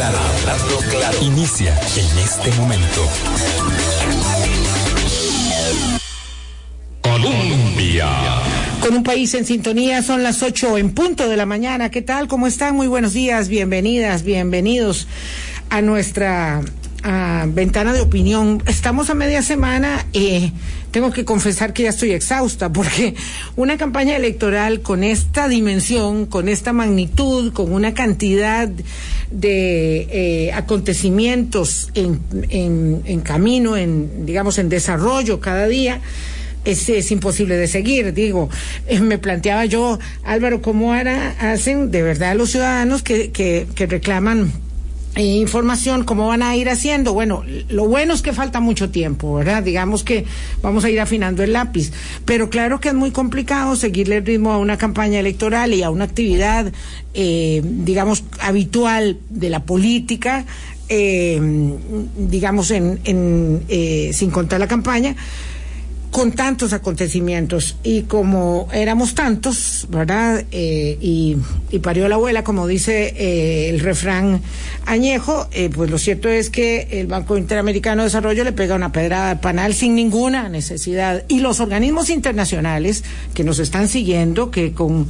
claro, hablando. Inicia en este momento. Colombia. Con un país en sintonía, son las ocho en punto de la mañana. ¿Qué tal? ¿Cómo están? Muy buenos días, bienvenidas, bienvenidos a nuestra a ventana de opinión. Estamos a media semana. Eh, tengo que confesar que ya estoy exhausta porque una campaña electoral con esta dimensión, con esta magnitud, con una cantidad de eh, acontecimientos en, camino, en digamos en desarrollo cada día. Es, es, imposible de seguir. Digo, eh, me planteaba yo, Álvaro, ¿cómo hará, hacen de verdad los ciudadanos que reclaman eh, información, cómo van a ir haciendo. Bueno, lo bueno es que falta mucho tiempo, ¿verdad? Digamos que vamos a ir afinando el lápiz. Pero claro que es muy complicado seguirle el ritmo a una campaña electoral y a una actividad, eh, digamos, habitual de la política, eh, digamos, en, en eh, sin contar la campaña con tantos acontecimientos y como éramos tantos, ¿verdad? Eh, y, parió la abuela, como dice eh, el refrán añejo, eh, pues lo cierto es que el Banco Interamericano de Desarrollo le pega una pedrada al panal sin ninguna necesidad. Y los organismos internacionales que nos están siguiendo, que con,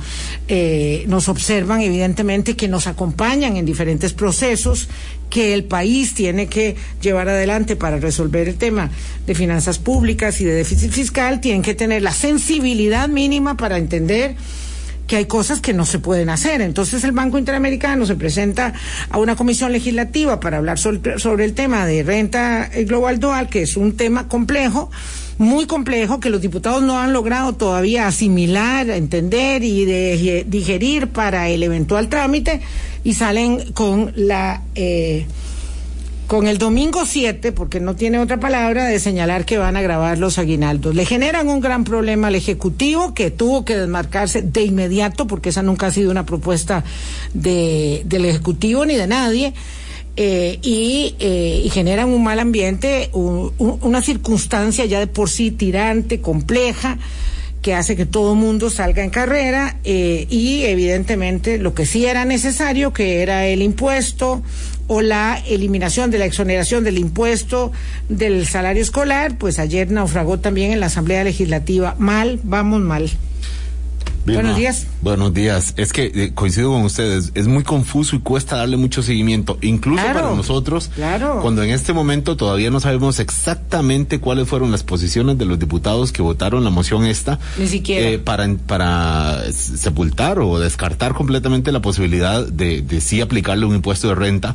nos observan evidentemente, que nos acompañan en diferentes procesos, que el país tiene que llevar adelante para resolver el tema de finanzas públicas y de déficit fiscal, tienen que tener la sensibilidad mínima para entender que hay cosas que no se pueden hacer. Entonces el Banco Interamericano se presenta a una comisión legislativa para hablar sobre, el tema de renta global dual, que es un tema complejo muy complejo que los diputados no han logrado todavía asimilar, entender y de, digerir para el eventual trámite y salen con la eh, con el domingo 7, porque no tiene otra palabra, de señalar que van a grabar los aguinaldos. Le generan un gran problema al Ejecutivo que tuvo que desmarcarse de inmediato, porque esa nunca ha sido una propuesta de, del Ejecutivo ni de nadie eh, y, eh, y, generan un mal ambiente, un, una circunstancia ya de por sí tirante, compleja, que hace que todo mundo salga en carrera eh, y evidentemente lo que sí era necesario, que era el impuesto o la eliminación de la exoneración del impuesto del salario escolar, pues ayer naufragó también en la Asamblea Legislativa. Mal, vamos mal. Vilma, buenos días. Buenos días. Es que eh, coincido con ustedes, es muy confuso y cuesta darle mucho seguimiento, incluso claro, para nosotros, claro. cuando en este momento todavía no sabemos exactamente cuáles fueron las posiciones de los diputados que votaron la moción esta. Ni siquiera. Eh, para, para sepultar o descartar completamente la posibilidad de, de sí aplicarle un impuesto de renta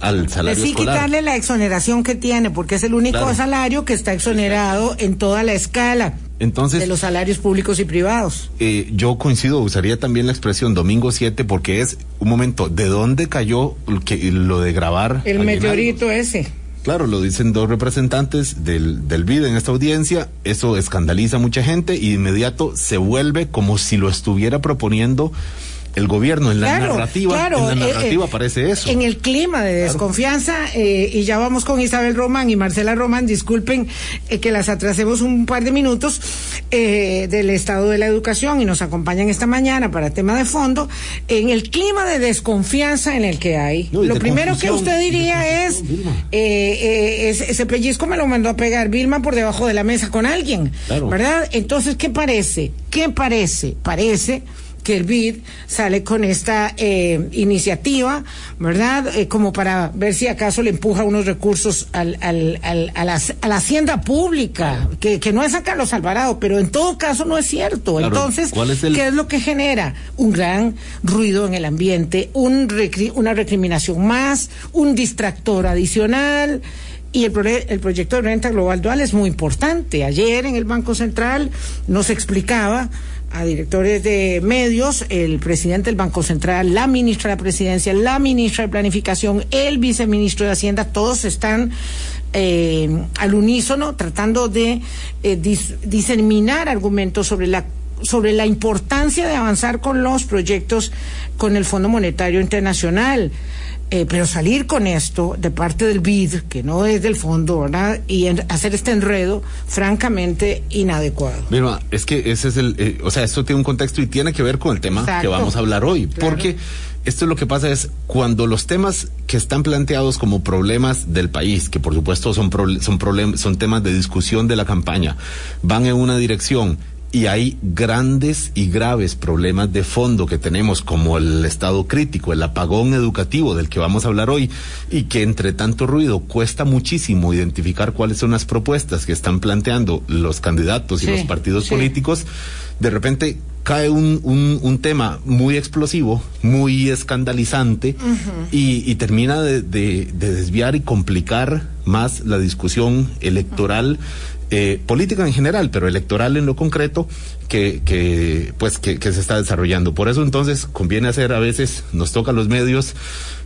al salario sí escolar. quitarle la exoneración que tiene, porque es el único Claro. salario que está exonerado en toda la escala Entonces, de los salarios públicos y privados. eh, yo coincido, usaría también la expresión domingo 7 porque es un momento, ¿de dónde cayó lo que, lo de grabar? El meteorito ese. Claro, lo dicen dos representantes del, del BID en esta audiencia, eso escandaliza a mucha gente y de inmediato se vuelve como si lo estuviera proponiendo el gobierno. En la Claro, narrativa, claro, en la eh, narrativa eh, aparece eso. En el clima de desconfianza, eh, y ya vamos con Isabel Román y Marcela Román, disculpen eh, que las atrasemos un par de minutos, eh, del estado de la educación y nos acompañan esta mañana para tema de fondo, en el clima de desconfianza en el que hay. No, Lo primero que usted diría es, eh, eh, ese, ese pellizco me lo mandó a pegar Vilma por debajo de la mesa con alguien, Claro. ¿verdad? Entonces, ¿qué parece? ¿Qué parece? Parece que el BID sale con esta eh, iniciativa, ¿verdad? Eh, como para ver si acaso le empuja unos recursos al, al, al, a, la, a la hacienda pública, que, que no es a Carlos Alvarado, pero en todo caso no es cierto. Claro, Entonces, ¿cuál es el- ¿qué es lo que genera? Un gran ruido en el ambiente, un recri- una recriminación más, un distractor adicional. Y el, prole- el proyecto de renta global dual es muy importante. Ayer en el Banco Central nos explicaba a directores de medios, el presidente del Banco Central, la ministra de la Presidencia, la ministra de Planificación, el viceministro de Hacienda, todos están eh, al unísono tratando de eh, dis- diseminar argumentos sobre la sobre la importancia de avanzar con los proyectos con el Fondo Monetario Internacional. Eh, pero salir con esto de parte del BID, que no es del fondo, ¿verdad? Y en- hacer este enredo, francamente inadecuado. Mira, es que ese es el, eh, o sea, esto tiene un contexto y tiene que ver con el tema Exacto. que vamos a hablar hoy, Claro. porque esto es lo que pasa es cuando los temas que están planteados como problemas del país, que por supuesto son, son, problemas, son temas de discusión de la campaña, van en una dirección y hay grandes y graves problemas de fondo que tenemos como el estado crítico, el apagón educativo del que vamos a hablar hoy y que entre tanto ruido cuesta muchísimo identificar cuáles son las propuestas que están planteando los candidatos y los partidos políticos, de repente cae un, un, tema muy explosivo, muy escandalizante y, termina de, de, desviar y complicar más la discusión electoral eh, política en general, pero electoral en lo concreto, que, que pues que, se está desarrollando. Por eso entonces conviene hacer a veces, nos toca a los medios,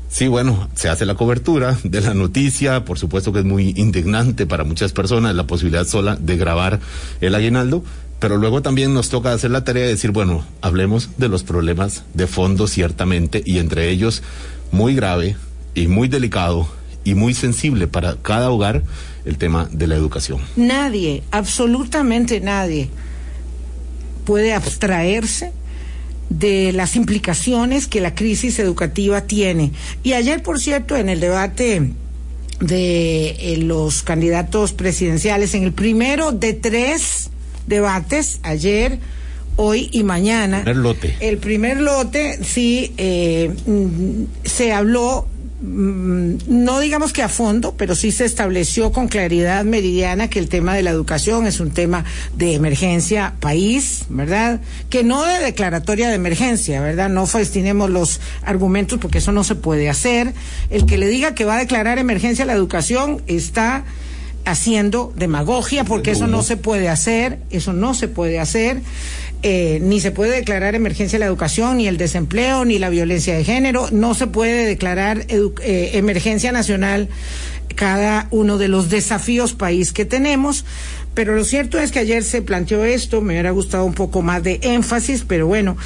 Sí, bueno, se hace la cobertura de la noticia, por supuesto que es muy indignante para muchas personas la posibilidad sola de grabar el aguinaldo, pero luego también nos toca hacer la tarea de decir, bueno, hablemos de los problemas de fondo ciertamente y entre ellos muy grave y muy delicado y muy sensible para cada hogar el tema de la educación. Nadie, absolutamente nadie, puede abstraerse de las implicaciones que la crisis educativa tiene. Y ayer, por cierto, en el debate de eh, los candidatos presidenciales, en el primero de tres debates, ayer, hoy y mañana. El primer lote. El primer lote, sí, eh, mm, se habló no digamos que a fondo, pero sí se estableció con claridad meridiana que el tema de la educación es un tema de emergencia país, ¿verdad? Que no de declaratoria de emergencia, ¿verdad? No festinemos los argumentos porque eso no se puede hacer. El que le diga que va a declarar emergencia la educación está haciendo demagogia porque eso no se puede hacer, eso no se puede hacer. Eh, ni se puede declarar emergencia la educación, ni el desempleo, ni la violencia de género, no se puede declarar eh, emergencia nacional cada uno de los desafíos país que tenemos. Pero lo cierto es que ayer se planteó esto, me hubiera gustado un poco más de énfasis, pero bueno,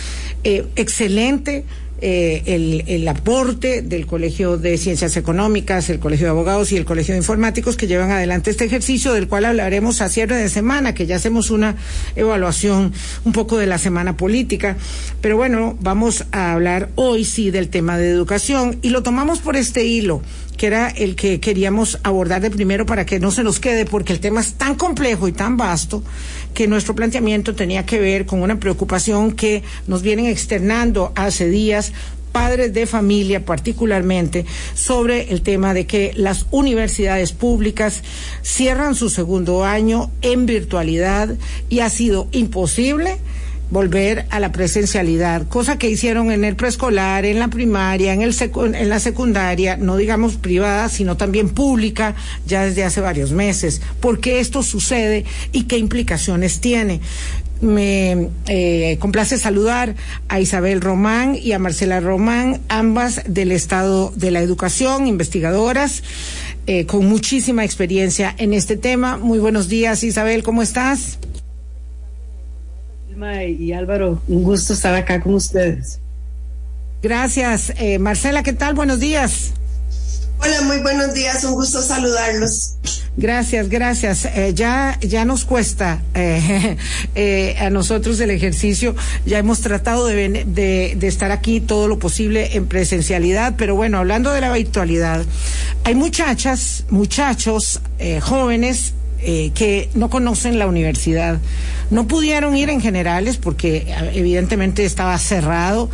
eh, excelente eh, el, el, aporte del Colegio de Ciencias Económicas, el Colegio de Abogados y el Colegio de Informáticos que llevan adelante este ejercicio, del cual hablaremos a cierre de semana, que ya hacemos una evaluación un poco de la semana política. Pero bueno, vamos a hablar hoy sí del tema de educación y lo tomamos por este hilo que era el que queríamos abordar de primero para que no se nos quede, porque el tema es tan complejo y tan vasto que nuestro planteamiento tenía que ver con una preocupación que nos vienen externando hace días padres de familia particularmente sobre el tema de que las universidades públicas cierran su segundo año en virtualidad y ha sido imposible volver a la presencialidad, cosa que hicieron en el preescolar, en la primaria, en, el en la secundaria, no digamos privada, sino también pública, ya desde hace varios meses. ¿Por qué esto sucede y qué implicaciones tiene? Me eh, complace saludar a Isabel Román y a Marcela Román, ambas del Estado de la Educación, investigadoras, eh, con muchísima experiencia en este tema. Muy buenos días, Isabel, ¿cómo estás? Y Álvaro, un gusto estar acá con ustedes. Gracias. Eh, Marcela, ¿qué tal? Buenos días. Hola, muy buenos días, un gusto saludarlos. Gracias, gracias. Eh, ya, ya nos cuesta eh, a nosotros el ejercicio. Ya hemos tratado de, de, estar aquí todo lo posible en presencialidad, pero bueno, hablando de la virtualidad, hay muchachas, muchachos, jóvenes eh, que no conocen la universidad. No pudieron ir en generales porque evidentemente estaba cerrado,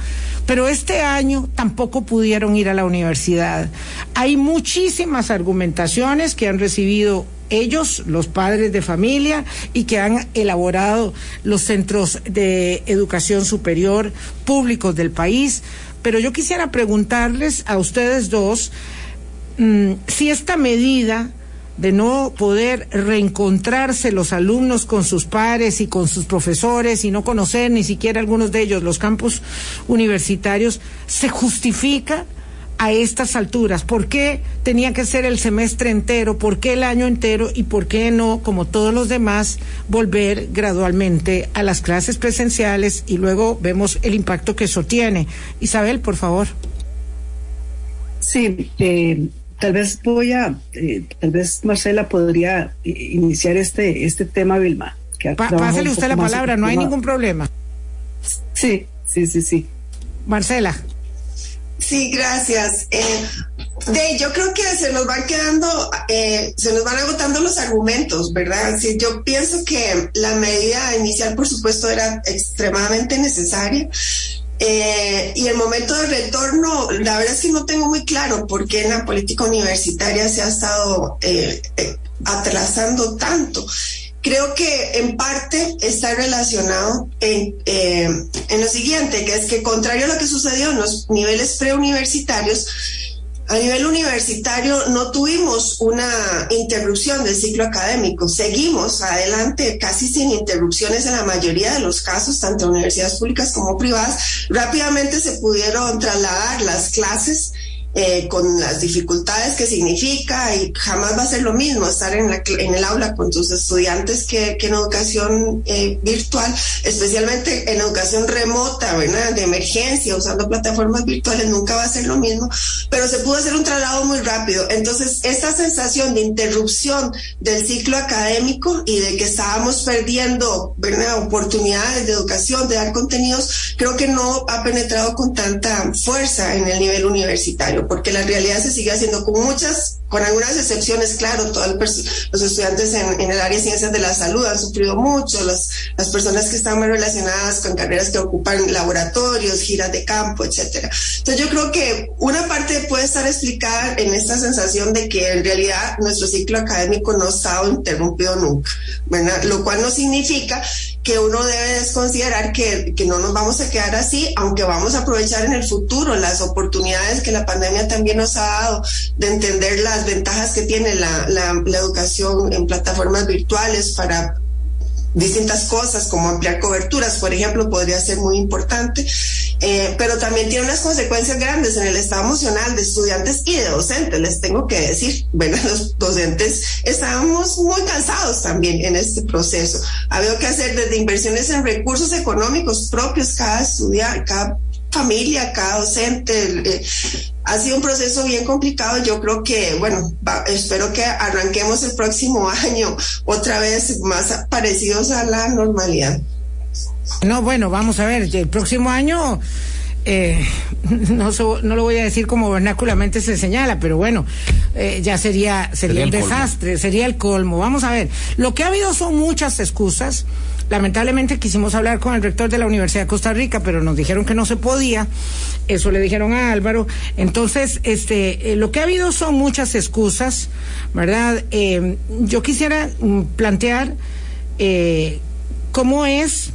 pero este año tampoco pudieron ir a la universidad. Hay muchísimas argumentaciones que han recibido ellos, los padres de familia, y que han elaborado los centros de educación superior públicos del país. Pero yo quisiera preguntarles a ustedes dos mm, si esta medida de no poder reencontrarse los alumnos con sus pares y con sus profesores y no conocer ni siquiera algunos de ellos los campus universitarios, se justifica a estas alturas? ¿Por qué tenía que ser el semestre entero? ¿Por qué el año entero? ¿Y por qué no, como todos los demás, volver gradualmente a las clases presenciales y luego vemos el impacto que eso tiene? Isabel, por favor. Sí, eh, Tal vez voy a, eh, tal vez Marcela podría eh, iniciar este, este tema, Vilma. pásale usted la palabra, no hay ningún problema. Sí, sí, sí, sí. Marcela. Sí, gracias. Eh, de, yo creo que se nos van quedando, eh, se nos van agotando los argumentos, ¿verdad? Sí, yo pienso que la medida inicial, por supuesto, era extremadamente necesaria. Eh, y el momento de retorno, la verdad es que no tengo muy claro por qué en la política universitaria se ha estado eh, eh, atrasando tanto. Creo que en parte está relacionado eh, en lo siguiente, que es que contrario a lo que sucedió en los niveles preuniversitarios, a nivel universitario no tuvimos una interrupción del ciclo académico. Seguimos adelante casi sin interrupciones en la mayoría de los casos, tanto universidades públicas como privadas. Rápidamente se pudieron trasladar las clases eh, con las dificultades que significa y jamás va a ser lo mismo estar en, la, en el aula con tus estudiantes que, en educación eh, virtual, especialmente en educación remota, ¿verdad? De emergencia, usando plataformas virtuales, nunca va a ser lo mismo, pero se pudo hacer un traslado muy rápido. Entonces, esa sensación de interrupción del ciclo académico y de que estábamos perdiendo. Oportunidades de educación, de dar contenidos, creo que no ha penetrado con tanta fuerza en el nivel universitario porque la realidad se sigue haciendo con muchas, con algunas excepciones, claro, todos los estudiantes en, en, el área de ciencias de la salud han sufrido mucho, las, personas que están más relacionadas con carreras que ocupan laboratorios, giras de campo, etcétera. Entonces yo creo que una parte puede estar explicada en esta sensación de que en realidad nuestro ciclo académico no ha estado interrumpido nunca. Lo cual no significa que uno debe desconsiderar que, que no nos vamos a quedar así, aunque vamos a aprovechar en el futuro las oportunidades que la pandemia también nos ha dado de entender las ventajas que tiene la, la, la educación en plataformas virtuales para distintas cosas como ampliar coberturas, por ejemplo, podría ser muy importante, eh, pero también tiene unas consecuencias grandes en el estado emocional de estudiantes y de docentes, les tengo que decir. Bueno, los docentes estábamos muy cansados también en este proceso. Había que hacer desde inversiones en recursos económicos propios, cada estudiante, cada familia, cada docente. Eh, ha sido un proceso bien complicado. Yo creo que, bueno, va, espero que arranquemos el próximo año otra vez más parecidos a la normalidad. No, bueno, vamos a ver, el próximo año eh, no, so, no lo voy a decir como vernáculamente se señala, pero bueno, eh, ya sería, sería, sería un desastre, colmo. sería el colmo. Vamos a ver, lo que ha habido son muchas excusas. Lamentablemente quisimos hablar con el rector de la Universidad de Costa Rica, pero nos dijeron que no se podía. Eso le dijeron a Álvaro. Entonces, este, eh, lo que ha habido son muchas excusas, ¿verdad? Eh, yo quisiera mm, plantear eh, cómo es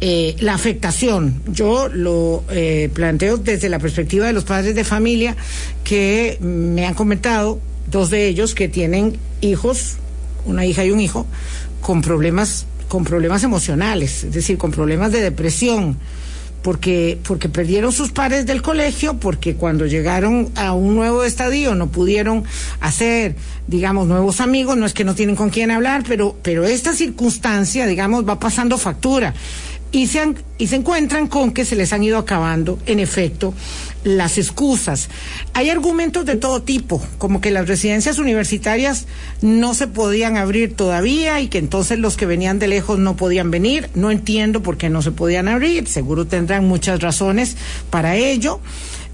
eh, la afectación. Yo lo planteo desde la perspectiva de los padres de familia que me han comentado, dos de ellos que tienen hijos, una hija y un hijo, con problemas, con problemas emocionales, es decir, con problemas de depresión. Porque, porque perdieron sus padres del colegio, porque cuando llegaron a un nuevo estadio no pudieron hacer, digamos, nuevos amigos, no es que no tienen con quién hablar, pero, pero esta circunstancia, digamos, va pasando factura y se, han, y se encuentran con que se les han ido acabando, en efecto, las excusas. Hay argumentos de todo tipo, como que las residencias universitarias no se podían abrir todavía y que entonces los que venían de lejos no podían venir. No entiendo por qué no se podían abrir, seguro tendrán muchas razones para ello.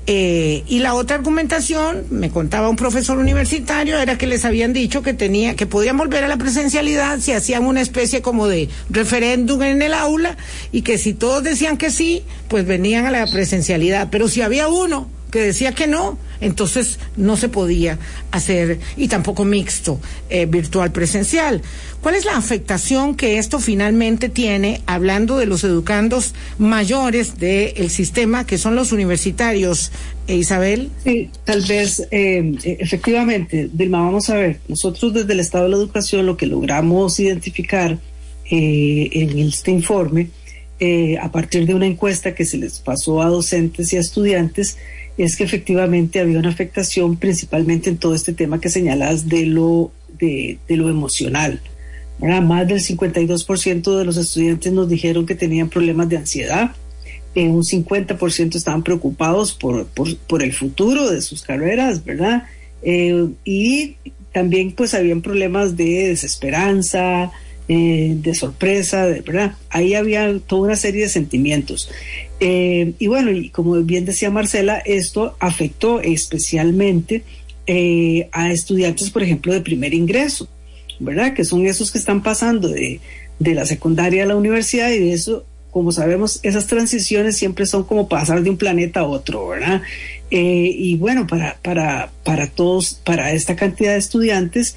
Eh, y la otra argumentación, me contaba un profesor universitario, era que les habían dicho que tenía, que podían volver a la presencialidad si hacían una especie como de referéndum en el aula y que si todos decían que sí, pues venían a la presencialidad. Pero si había uno que decía que no, entonces no se podía hacer y tampoco mixto eh, virtual presencial. ¿Cuál es la afectación que esto finalmente tiene, hablando de los educandos mayores del sistema, que son los universitarios, eh, Isabel? Sí, tal vez, eh, efectivamente, Dilma, vamos a ver, nosotros desde el Estado de la Educación lo que logramos identificar eh, en este informe, a partir de una encuesta que se les pasó a docentes y a estudiantes, es que efectivamente había una afectación principalmente en todo este tema que señalas de lo, de, lo emocional. ¿verdad? Más del 52% de los estudiantes nos dijeron que tenían problemas de ansiedad, un 50% estaban preocupados por, por, el futuro de sus carreras, ¿verdad? Eh, y también pues habían problemas de desesperanza, eh, de sorpresa, ¿verdad? Ahí había toda una serie de sentimientos. Eh, y bueno, y como bien decía Marcela, esto afectó especialmente eh, a estudiantes, por ejemplo, de primer ingreso, ¿verdad? Que son esos que están pasando de, de la secundaria a la universidad y de eso como sabemos, esas transiciones siempre son como pasar de un planeta a otro, ¿verdad? Eh, y bueno, para, para, para todos, para esta cantidad de estudiantes,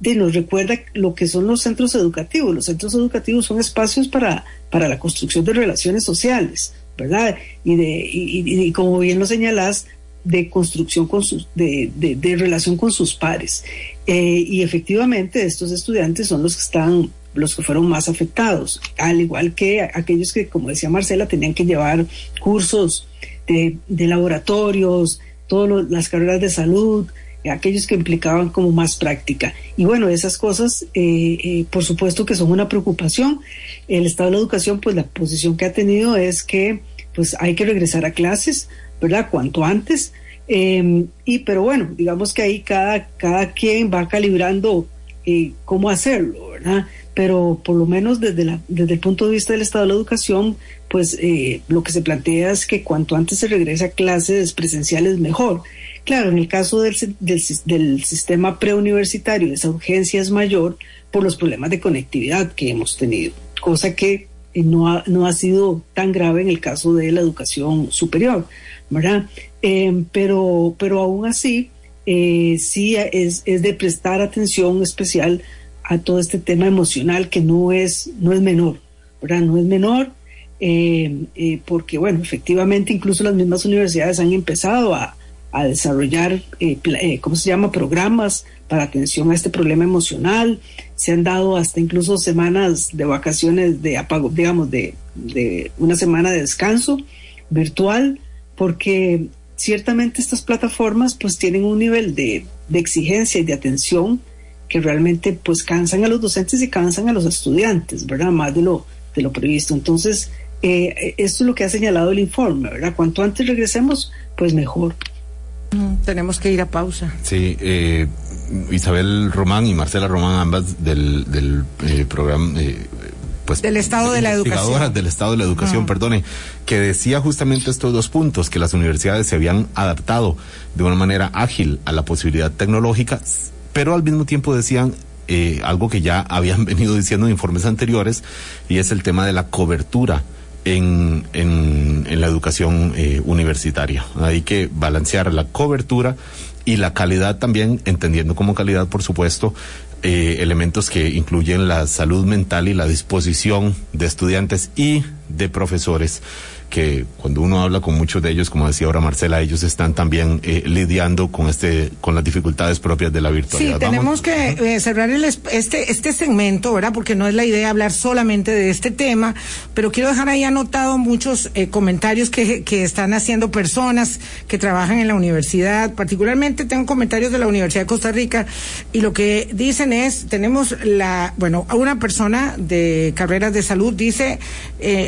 nos recuerda lo que son los centros educativos. Los centros educativos son espacios para, para la construcción de relaciones sociales, ¿verdad? Y, de, y, como bien lo señalás, de construcción con sus, de, de, relación con sus pares. Eh, y efectivamente estos estudiantes son los que están los que fueron más afectados, al igual que aquellos que, como decía Marcela, tenían que llevar cursos de, laboratorios, todas las carreras de salud, aquellos que implicaban como más práctica. Y bueno, esas cosas, eh, eh, por supuesto que son una preocupación. El Estado de la Educación, pues la posición que ha tenido es que pues hay que regresar a clases, ¿verdad? Cuanto antes. Em, y pero bueno, digamos que ahí cada, cada quien va calibrando eh, cómo hacerlo, ¿verdad? pero por lo menos desde, la, desde el punto de vista del Estado de la Educación, pues lo que se plantea es que cuanto antes se regrese a clases presenciales mejor. Claro, en el caso del, del, sistema preuniversitario, esa urgencia es mayor por los problemas de conectividad que hemos tenido, cosa que eh, no ha, no ha sido tan grave en el caso de la educación superior, ¿verdad? Eh, pero, pero aún así, sí es, es de prestar atención especial a todo este tema emocional que no es, no es menor, ¿verdad? No es menor, eh, eh, porque, bueno, efectivamente, incluso las mismas universidades han empezado a, a desarrollar, eh, ¿cómo se llama?, programas para atención a este problema emocional. Se han dado hasta incluso semanas de vacaciones de apago, digamos, de, de una semana de descanso virtual, porque ciertamente estas plataformas pues tienen un nivel de, de exigencia y de atención que realmente pues cansan a los docentes y cansan a los estudiantes, ¿verdad? Más de lo, de lo previsto. Entonces, eh, esto es lo que ha señalado el informe, ¿verdad? Cuanto antes regresemos, pues mejor. Tenemos que ir a pausa. Sí, eh, Isabel Román y Marcela Román, ambas del, del eh, programa... pues, del estado de la educación. Del estado de la educación, mm. perdone, que decía justamente estos dos puntos, que las universidades se habían adaptado de una manera ágil a la posibilidad tecnológica pero al mismo tiempo decían eh, algo que ya habían venido diciendo en informes anteriores, y es el tema de la cobertura en, en, la educación eh, universitaria. Hay que balancear la cobertura y la calidad también, entendiendo como calidad, por supuesto, eh, elementos que incluyen la salud mental y la disposición de estudiantes y de profesores que cuando uno habla con muchos de ellos, como decía ahora Marcela, ellos están también eh, lidiando con este, con las dificultades propias de la virtualidad. Sí, tenemos que eh, cerrar el, este, este segmento, ¿verdad? Porque no es la idea hablar solamente de este tema, pero quiero dejar ahí anotado muchos eh, comentarios que, que están haciendo personas que trabajan en la universidad, particularmente tengo comentarios de la Universidad de Costa Rica y lo que dicen es, tenemos la, bueno, una persona de carreras de salud dice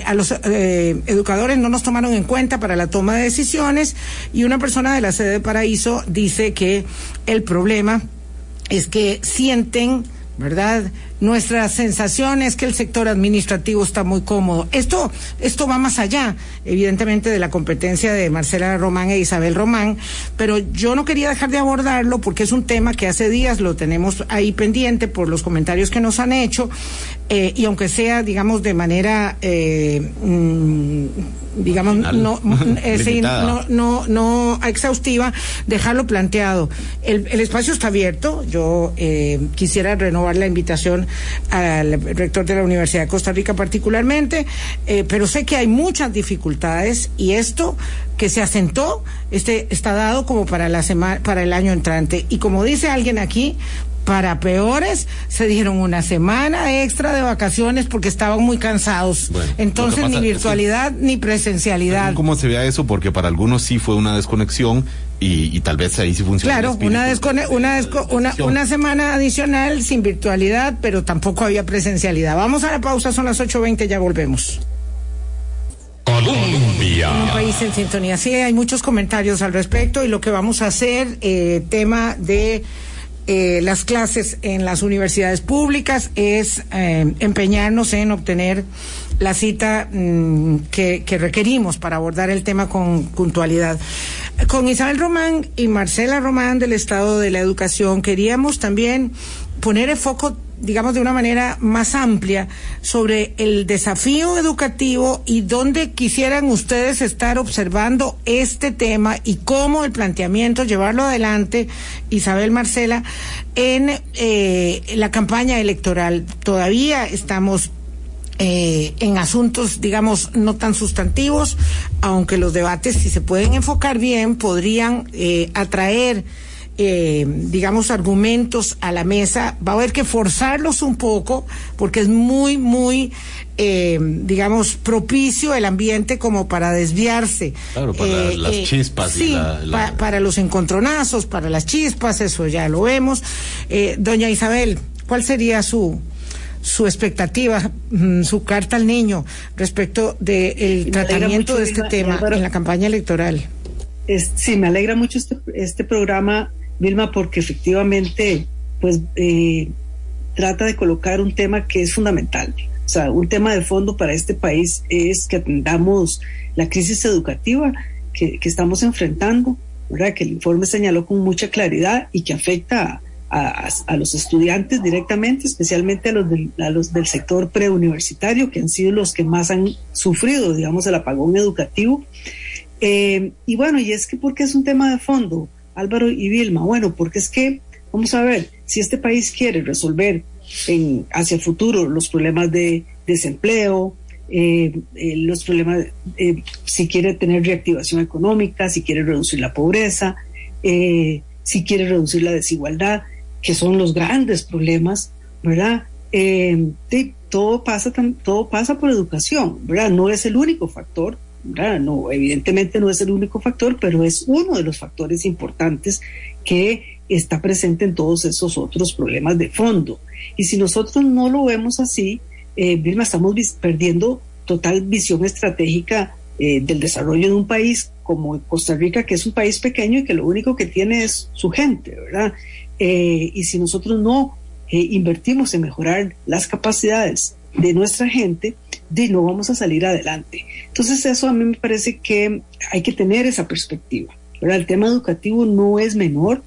a los educadores no nos tomaron en cuenta para la toma de decisiones y una persona de la sede de Paraíso dice que el problema es que sienten, ¿verdad? Nuestra sensación es que el sector administrativo está muy cómodo. Esto, esto va más allá, evidentemente, de la competencia de Marcela Román e Isabel Román, pero yo no quería dejar de abordarlo porque es un tema que hace días lo tenemos ahí pendiente por los comentarios que nos han hecho, eh, y aunque sea, digamos, de manera, eh, mm, digamos, no, eh, no, no, no exhaustiva, dejarlo planteado. El, el espacio está abierto, yo quisiera renovar la invitación al rector de la Universidad de Costa Rica particularmente, eh, pero sé que hay muchas dificultades y esto que se asentó este está dado como para la semana para el año entrante. Y como dice alguien aquí para peores, se dieron una semana extra de vacaciones porque estaban muy cansados. Entonces, ni virtualidad ni presencialidad. ¿Cómo se vea eso? Porque para algunos sí fue una desconexión y, tal vez ahí sí funciona. Claro, una, una, una, una, semana adicional sin virtualidad, pero tampoco había presencialidad. Vamos a la pausa, son las 8.20, ya volvemos. Colombia. Un país en sintonía. Sí, hay muchos comentarios al respecto y lo que vamos a hacer, eh, tema de eh, las clases en las universidades públicas, es eh, empeñarnos en obtener la cita mm, que, que, requerimos para abordar el tema con puntualidad. Con Isabel Román y Marcela Román del Estado de la Educación queríamos también poner el foco digamos, de una manera más amplia sobre el desafío educativo y dónde quisieran ustedes estar observando este tema y cómo el planteamiento, llevarlo adelante, Isabel Marcela, en eh, la campaña electoral. Todavía estamos eh, en asuntos, digamos, no tan sustantivos, aunque los debates, si se pueden enfocar bien, podrían eh, atraer eh, digamos, argumentos a la mesa, va a haber que forzarlos un poco porque es muy, muy, eh, digamos, propicio el ambiente como para desviarse. Claro, para las eh, chispas. Sí, para los encontronazos, para las chispas, eso ya lo vemos. doña Isabel, ¿cuál sería su su expectativa, mm, su carta al niño respecto del tratamiento de este tema en la campaña electoral? sí, me alegra mucho este, este programa Vilma, porque efectivamente, pues, eh, trata de colocar un tema que es fundamental. O sea, un tema de fondo para este país es que atendamos la crisis educativa que, estamos enfrentando, ¿verdad? Que el informe señaló con mucha claridad y que afecta a, los estudiantes directamente, especialmente a los, del, a los del sector preuniversitario, que han sido los que más han sufrido, digamos, el apagón educativo. Eh, y bueno, y es que porque es un tema de fondo, Álvaro y Vilma? Bueno, porque es que, vamos a ver, si este país quiere resolver hacia el futuro los problemas de desempleo, eh, eh, los problemas, eh, si quiere tener reactivación económica, si quiere reducir la pobreza, si quiere reducir la desigualdad, que son los grandes problemas, ¿verdad? todo pasa, todo pasa por educación, ¿verdad? No es el único factor, no, evidentemente no es el único factor, pero es uno de los factores importantes que está presente en todos esos otros problemas de fondo. Y si nosotros no lo vemos así, eh, Vilma, estamos perdiendo total visión estratégica eh, del desarrollo de un país como Costa Rica, que es un país pequeño y que lo único que tiene es su gente, ¿verdad? Eh, y si nosotros no invertimos en mejorar las capacidades de nuestra gente, de no vamos a salir adelante. Entonces eso a mí me parece que hay que tener esa perspectiva. ¿verdad? El tema educativo no es menor,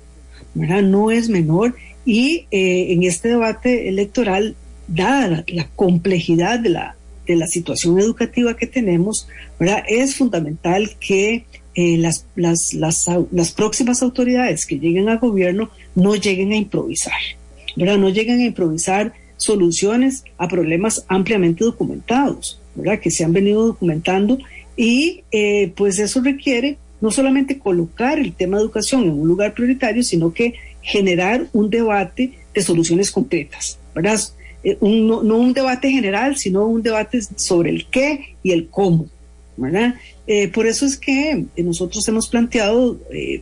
no es menor y eh, en este debate electoral, dada la, complejidad de la, de la situación educativa que tenemos, ¿verdad? es fundamental que eh, las, las, las, próximas autoridades que lleguen al gobierno no lleguen a improvisar, no lleguen a improvisar soluciones a problemas ampliamente documentados, ¿verdad? Que se han venido documentando y eh, pues eso requiere no solamente colocar el tema de educación en un lugar prioritario, sino que generar un debate de soluciones concretas, ¿verdad? Eh, no, un debate general, sino un debate sobre el qué y el cómo, ¿verdad? Eh, por eso es que nosotros hemos planteado,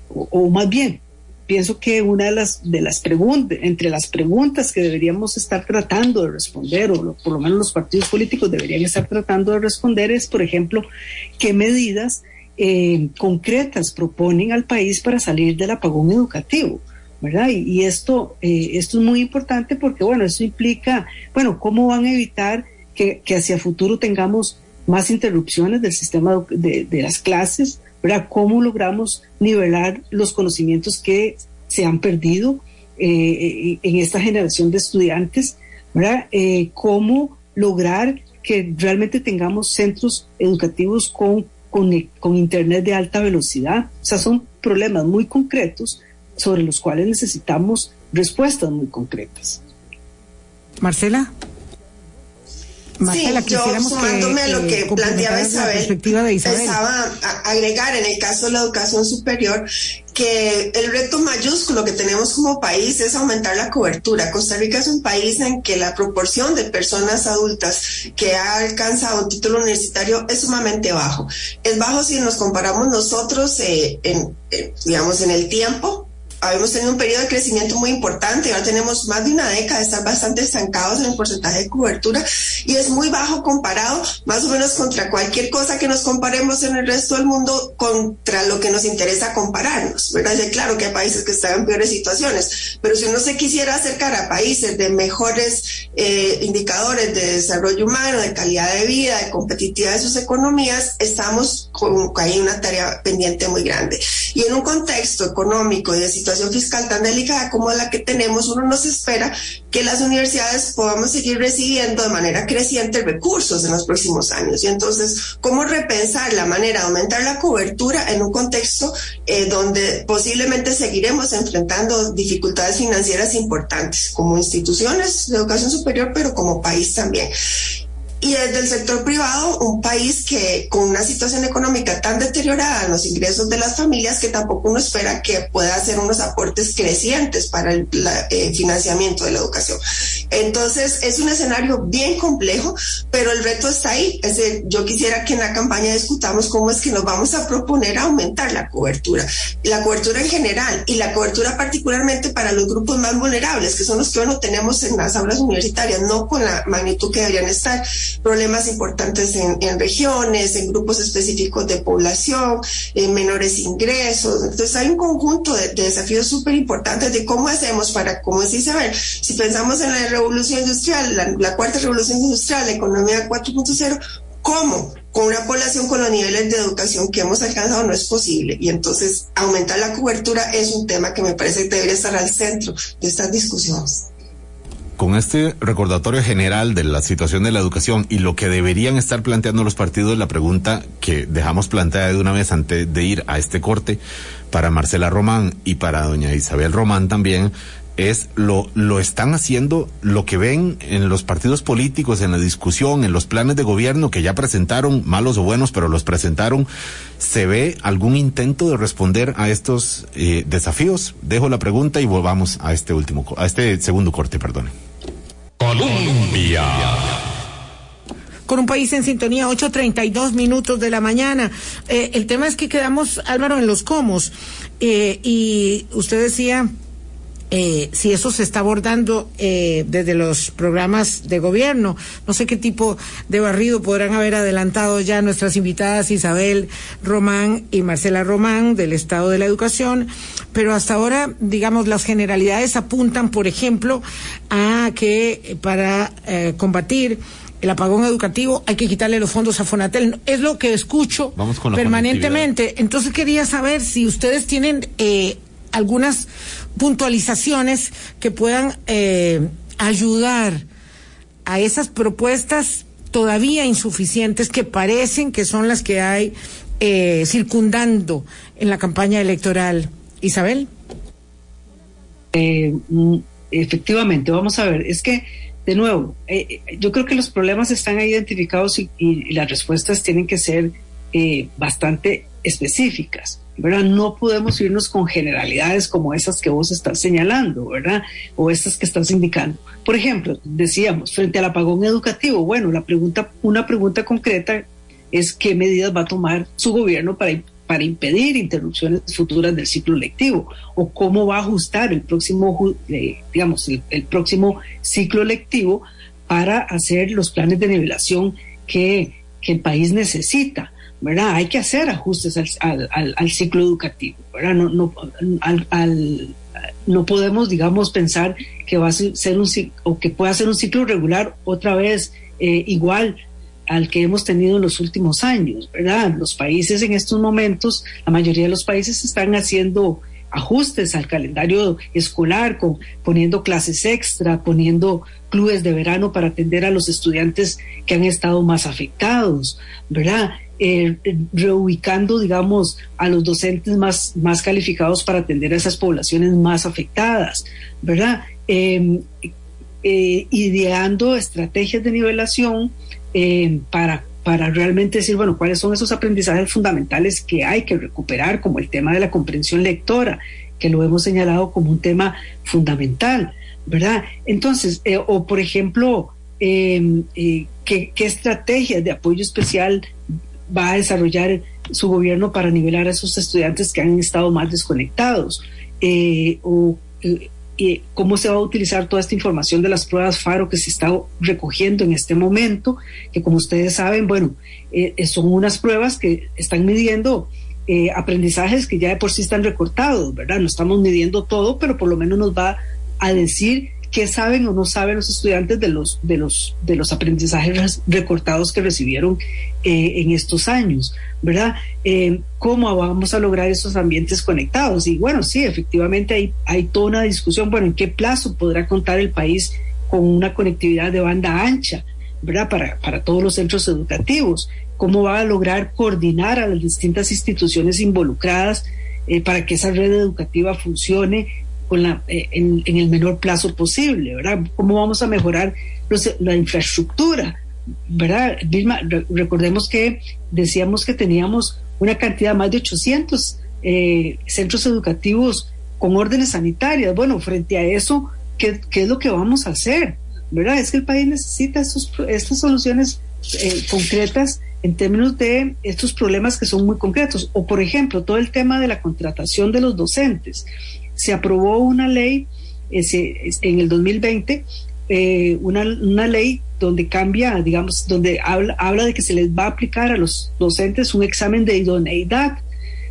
o, más bien, pienso que una de las, de las preguntas, entre las preguntas que deberíamos estar tratando de responder, o por lo menos los partidos políticos deberían estar tratando de responder, es, por ejemplo, qué medidas eh, concretas proponen al país para salir del apagón educativo. ¿verdad? Y, esto, eh, esto es muy importante porque, bueno, eso implica, bueno, cómo van a evitar que, que hacia futuro tengamos más interrupciones del sistema de, de las clases, ¿Cómo logramos nivelar los conocimientos que se han perdido eh, en esta generación de estudiantes? Eh, ¿Cómo lograr que realmente tengamos centros educativos con, con, Internet de alta velocidad? O sea, son problemas muy concretos sobre los cuales necesitamos respuestas muy concretas. Marcela sí, yo sumándome a lo que planteaba Isabel, pensaba agregar en el caso de la educación superior que el reto mayúsculo que tenemos como país es aumentar la cobertura. Costa Rica es un país en que la proporción de personas adultas que ha alcanzado un título universitario es sumamente bajo. Es bajo si nos comparamos nosotros, eh, en, digamos, en el tiempo habíamos tenido un periodo de crecimiento muy importante, ahora tenemos más de una década de estar bastante estancados en el porcentaje de cobertura y es muy bajo comparado más o menos contra cualquier cosa que nos comparemos en el resto del mundo contra lo que nos interesa compararnos, ¿verdad? Claro que hay países que están en peores situaciones, pero si uno se quisiera acercar a países de mejores eh, indicadores de desarrollo humano, de calidad de vida, de competitividad de sus economías, estamos con hay una tarea pendiente muy grande. Y en un contexto económico y de situación fiscal tan delicada como la que tenemos, uno nos espera que las universidades podamos seguir recibiendo de manera creciente recursos en los próximos años. Y entonces, ¿cómo repensar la manera de aumentar la cobertura en un contexto eh, donde posiblemente seguiremos enfrentando dificultades financieras importantes como instituciones de educación superior, pero como país también? Y desde el sector privado, un país que con una situación económica tan deteriorada en los ingresos de las familias que tampoco uno espera que pueda hacer unos aportes crecientes para el eh, financiamiento de la educación. Entonces, es un escenario bien complejo, pero el reto está ahí. Es decir, yo quisiera que en la campaña discutamos cómo es que nos vamos a proponer aumentar la cobertura, la cobertura en general y la cobertura particularmente para los grupos más vulnerables, que son los que no tenemos en las aulas universitarias, no con la magnitud que deberían estar problemas importantes en, regiones, en grupos específicos de población, en menores ingresos. Entonces hay un conjunto de, desafíos súper importantes de cómo hacemos para, como dice Isabel, si pensamos en la revolución industrial, la, la cuarta revolución industrial, la economía 4.0, ¿cómo? Con una población con los niveles de educación que hemos alcanzado no es posible. Y entonces aumentar la cobertura es un tema que me parece que debería estar al centro de estas discusiones con este recordatorio general de la situación de la educación y lo que deberían estar planteando los partidos, la pregunta que dejamos planteada de una vez antes de ir a este corte para Marcela Román y para doña Isabel Román también es lo, lo están haciendo lo que ven en los partidos políticos, en la discusión, en los planes de gobierno que ya presentaron, malos o buenos, pero los presentaron. ¿Se ve algún intento de responder a estos eh, desafíos? Dejo la pregunta y volvamos a este último, a este segundo corte, perdone. Colombia. Con un país en sintonía, 8.32 minutos de la mañana. Eh, el tema es que quedamos, Álvaro, en los comos. Eh, y usted decía eh, si eso se está abordando desde los programas de gobierno. No sé qué tipo de barrido podrán haber adelantado ya nuestras invitadas Isabel Román y Marcela Román del Estado de la Educación, pero hasta ahora, digamos, las generalidades apuntan, por ejemplo, a que para eh, combatir el apagón educativo hay que quitarle los fondos a Fonatel. Es lo que escucho permanentemente. Entonces quería saber si ustedes tienen eh, algunas puntualizaciones que puedan eh, ayudar a esas propuestas todavía insuficientes que parecen que son las que hay eh, circundando en la campaña electoral. Isabel. Eh, mm, efectivamente, vamos a ver, es que, de nuevo, yo creo que los problemas están identificados y las respuestas tienen que ser bastante específicas. ¿verdad? No podemos irnos con generalidades como esas que vos estás señalando, ¿verdad? O estas que estás indicando. Por ejemplo, decíamos, frente al apagón educativo, bueno, la pregunta, una pregunta concreta es qué medidas va a tomar su gobierno para, para impedir interrupciones futuras del ciclo lectivo o cómo va a ajustar el próximo, eh, digamos, el, próximo ciclo lectivo para hacer los planes de nivelación que, que el país necesita. ¿verdad? Hay que hacer ajustes al, al, ciclo educativo, ¿verdad? No, no, al, no podemos, digamos, pensar que va a ser un o que pueda ser un ciclo regular otra vez eh, igual al que hemos tenido en los últimos años, ¿verdad? Los países en estos momentos, la mayoría de los países están haciendo ajustes al calendario escolar, poniendo clases extra, poniendo clubes de verano para atender a los estudiantes que han estado más afectados, ¿verdad? Eh, reubicando, digamos, a los docentes más, más calificados para atender a esas poblaciones más afectadas, ¿verdad? Em, eh, ideando estrategias de nivelación em, para, para realmente decir, bueno, cuáles son esos aprendizajes fundamentales que hay que recuperar, como el tema de la comprensión lectora, que lo hemos señalado como un tema fundamental, ¿verdad? Entonces, eh, o por ejemplo, em, ¿qué, ¿qué, estrategias de apoyo especial va a desarrollar su gobierno para nivelar a esos estudiantes que han estado más desconectados? Eh, o eh, cómo se va a utilizar toda esta información de las pruebas FARO que se está recogiendo en este momento, que como ustedes saben, bueno, son unas pruebas que están midiendo aprendizajes que ya de por sí están recortados, ¿verdad? No estamos midiendo todo, pero por lo menos nos va a decir qué saben o no saben los estudiantes de los, de los, de los aprendizajes recortados que recibieron eh, en estos años, ¿verdad? Eh, ¿Cómo vamos a lograr esos ambientes conectados? Y bueno, sí, efectivamente hay, hay toda una discusión, bueno, ¿en qué plazo podrá contar el país con una conectividad de banda ancha, ¿verdad? Para, para todos los centros educativos. ¿Cómo va a lograr coordinar a las distintas instituciones involucradas eh, para que esa red educativa funcione con la, eh, en, el menor plazo posible, ¿verdad? ¿Cómo vamos a mejorar la infraestructura? ¿Verdad? recordemos que decíamos que teníamos una cantidad más de 800 eh, centros educativos con órdenes sanitarias. Bueno, frente a eso, ¿qué, ¿qué, es lo que vamos a hacer? ¿Verdad? Es que el país necesita estas soluciones eh, concretas en términos de estos problemas que son muy concretos. O, por ejemplo, todo el tema de la contratación de los docentes se aprobó una ley en el 2020, eh, una, una, ley donde cambia, digamos, donde habla, habla de que se les va a aplicar a los docentes un examen de idoneidad.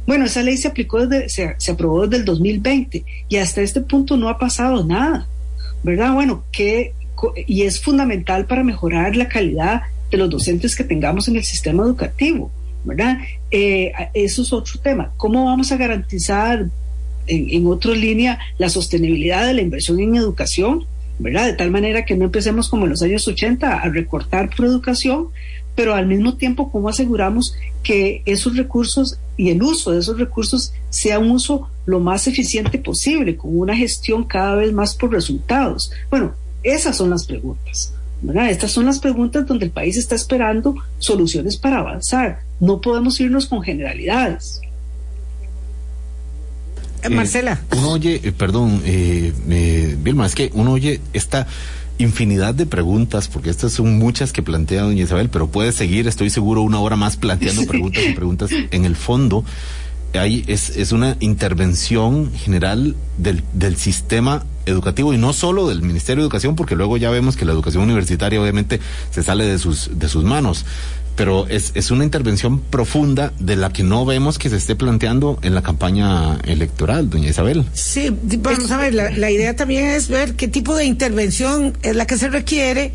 Bueno, esa ley se aplicó desde, se, se aprobó desde el 2020 y hasta este punto no ha pasado nada, ¿verdad? Bueno, que, y es fundamental para mejorar la calidad de los docentes que tengamos en el sistema educativo, ¿verdad? Eh, eso es otro tema. ¿Cómo vamos a garantizar en, otra línea la sostenibilidad de la inversión en educación, ¿verdad? De tal manera que no empecemos como en los años 80 a recortar por educación, pero al mismo tiempo cómo aseguramos que esos recursos y el uso de esos recursos sea un uso lo más eficiente posible, con una gestión cada vez más por resultados. Bueno, esas son las preguntas. Estas son las preguntas donde el país está esperando soluciones para avanzar. No podemos irnos con generalidades. Eh, Marcela. Uno oye, eh, perdón, eh, Vilma, es que uno oye esta infinidad de preguntas, porque estas son muchas que plantea doña Isabel, pero puede seguir, estoy seguro, una hora más planteando preguntas y preguntas. En el fondo, hay, es, es una intervención general del, del sistema educativo y no solo del Ministerio de Educación, porque luego ya vemos que la educación universitaria obviamente se sale de sus, de sus manos pero es, es una intervención profunda de la que no vemos que se esté planteando en la campaña electoral, doña Isabel. Sí, vamos a ver, la, la idea también es ver qué tipo de intervención es la que se requiere